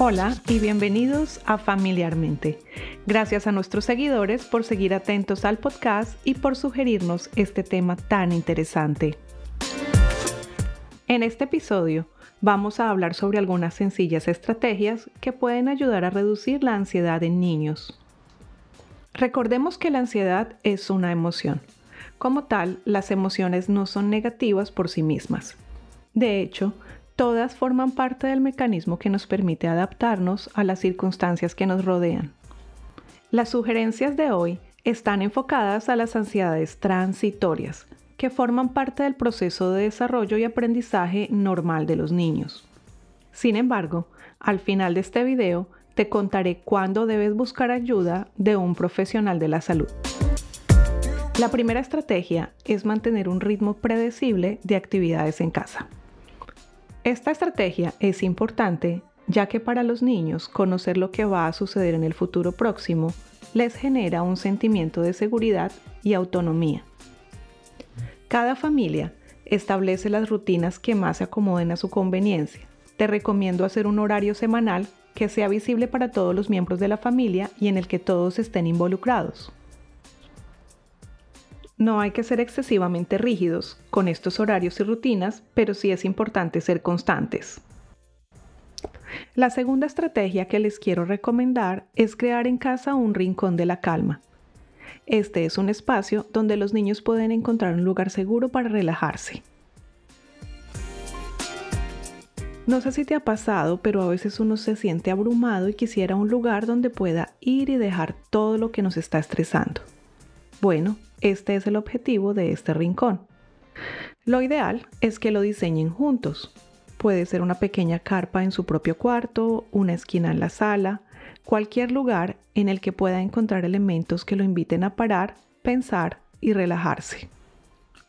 Hola y bienvenidos a Familiarmente. Gracias a nuestros seguidores por seguir atentos al podcast y por sugerirnos este tema tan interesante. En este episodio vamos a hablar sobre algunas sencillas estrategias que pueden ayudar a reducir la ansiedad en niños. Recordemos que la ansiedad es una emoción. Como tal, las emociones no son negativas por sí mismas. De hecho, todas forman parte del mecanismo que nos permite adaptarnos a las circunstancias que nos rodean. Las sugerencias de hoy están enfocadas a las ansiedades transitorias, que forman parte del proceso de desarrollo y aprendizaje normal de los niños. Sin embargo, al final de este video te contaré cuándo debes buscar ayuda de un profesional de la salud. La primera estrategia es mantener un ritmo predecible de actividades en casa. Esta estrategia es importante ya que para los niños conocer lo que va a suceder en el futuro próximo les genera un sentimiento de seguridad y autonomía. Cada familia establece las rutinas que más se acomoden a su conveniencia. Te recomiendo hacer un horario semanal que sea visible para todos los miembros de la familia y en el que todos estén involucrados. No hay que ser excesivamente rígidos con estos horarios y rutinas, pero sí es importante ser constantes. La segunda estrategia que les quiero recomendar es crear en casa un rincón de la calma. Este es un espacio donde los niños pueden encontrar un lugar seguro para relajarse. No sé si te ha pasado, pero a veces uno se siente abrumado y quisiera un lugar donde pueda ir y dejar todo lo que nos está estresando. Bueno, este es el objetivo de este rincón. Lo ideal es que lo diseñen juntos. Puede ser una pequeña carpa en su propio cuarto, una esquina en la sala, cualquier lugar en el que pueda encontrar elementos que lo inviten a parar, pensar y relajarse.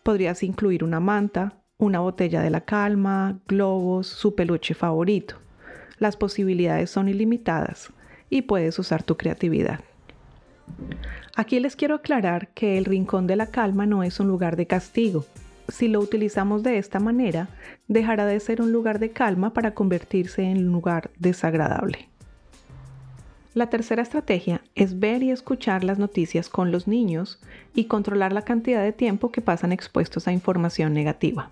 Podrías incluir una manta, una botella de la calma, globos, su peluche favorito. Las posibilidades son ilimitadas y puedes usar tu creatividad. Aquí les quiero aclarar que el rincón de la calma no es un lugar de castigo. Si lo utilizamos de esta manera, dejará de ser un lugar de calma para convertirse en un lugar desagradable. La tercera estrategia es ver y escuchar las noticias con los niños y controlar la cantidad de tiempo que pasan expuestos a información negativa.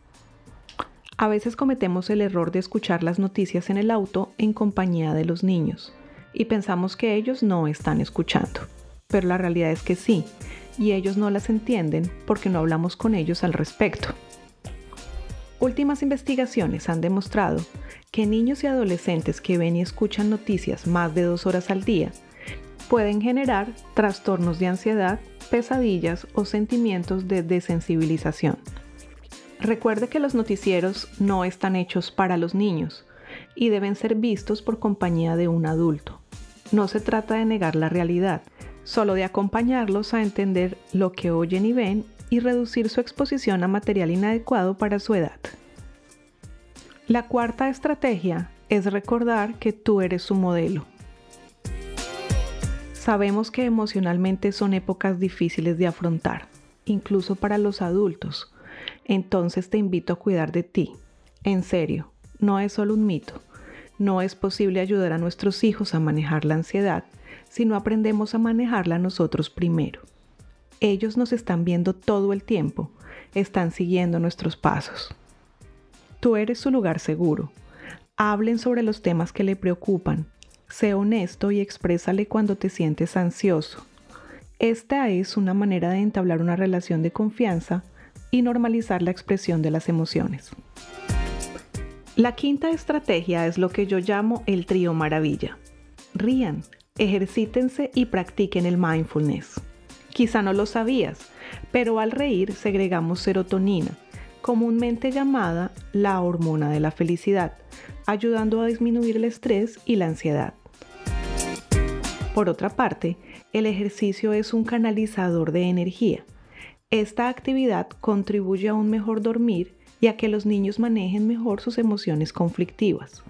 A veces cometemos el error de escuchar las noticias en el auto en compañía de los niños y pensamos que ellos no están escuchando pero la realidad es que sí, y ellos no las entienden porque no hablamos con ellos al respecto. Últimas investigaciones han demostrado que niños y adolescentes que ven y escuchan noticias más de dos horas al día pueden generar trastornos de ansiedad, pesadillas o sentimientos de desensibilización. Recuerde que los noticieros no están hechos para los niños y deben ser vistos por compañía de un adulto. No se trata de negar la realidad, solo de acompañarlos a entender lo que oyen y ven y reducir su exposición a material inadecuado para su edad. La cuarta estrategia es recordar que tú eres su modelo. Sabemos que emocionalmente son épocas difíciles de afrontar, incluso para los adultos, entonces te invito a cuidar de ti. En serio, no es solo un mito. No es posible ayudar a nuestros hijos a manejar la ansiedad si no aprendemos a manejarla nosotros primero. Ellos nos están viendo todo el tiempo, están siguiendo nuestros pasos. Tú eres su lugar seguro. Hablen sobre los temas que le preocupan. Sé honesto y exprésale cuando te sientes ansioso. Esta es una manera de entablar una relación de confianza y normalizar la expresión de las emociones. La quinta estrategia es lo que yo llamo el trío maravilla. Rían, ejercítense y practiquen el mindfulness. Quizá no lo sabías, pero al reír segregamos serotonina, comúnmente llamada la hormona de la felicidad, ayudando a disminuir el estrés y la ansiedad. Por otra parte, el ejercicio es un canalizador de energía. Esta actividad contribuye a un mejor dormir y a que los niños manejen mejor sus emociones conflictivas.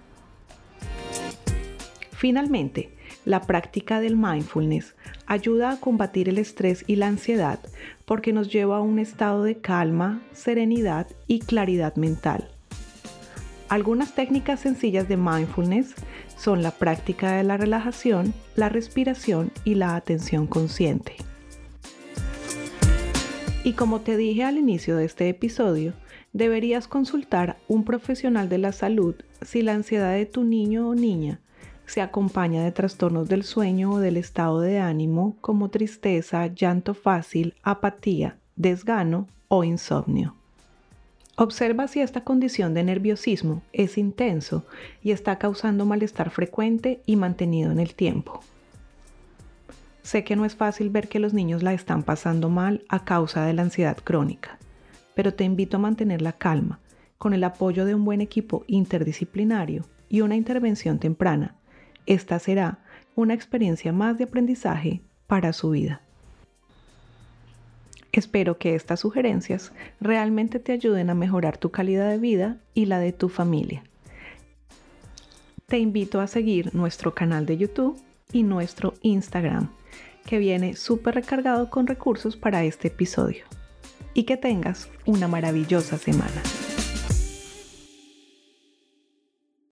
Finalmente, la práctica del mindfulness ayuda a combatir el estrés y la ansiedad porque nos lleva a un estado de calma, serenidad y claridad mental. Algunas técnicas sencillas de mindfulness son la práctica de la relajación, la respiración y la atención consciente. Y como te dije al inicio de este episodio, deberías consultar un profesional de la salud si la ansiedad de tu niño o niña se acompaña de trastornos del sueño o del estado de ánimo como tristeza, llanto fácil, apatía, desgano o insomnio. Observa si esta condición de nerviosismo es intenso y está causando malestar frecuente y mantenido en el tiempo. Sé que no es fácil ver que los niños la están pasando mal a causa de la ansiedad crónica, pero te invito a mantener la calma con el apoyo de un buen equipo interdisciplinario y una intervención temprana. Esta será una experiencia más de aprendizaje para su vida. Espero que estas sugerencias realmente te ayuden a mejorar tu calidad de vida y la de tu familia. Te invito a seguir nuestro canal de YouTube y nuestro Instagram, que viene súper recargado con recursos para este episodio. Y que tengas una maravillosa semana.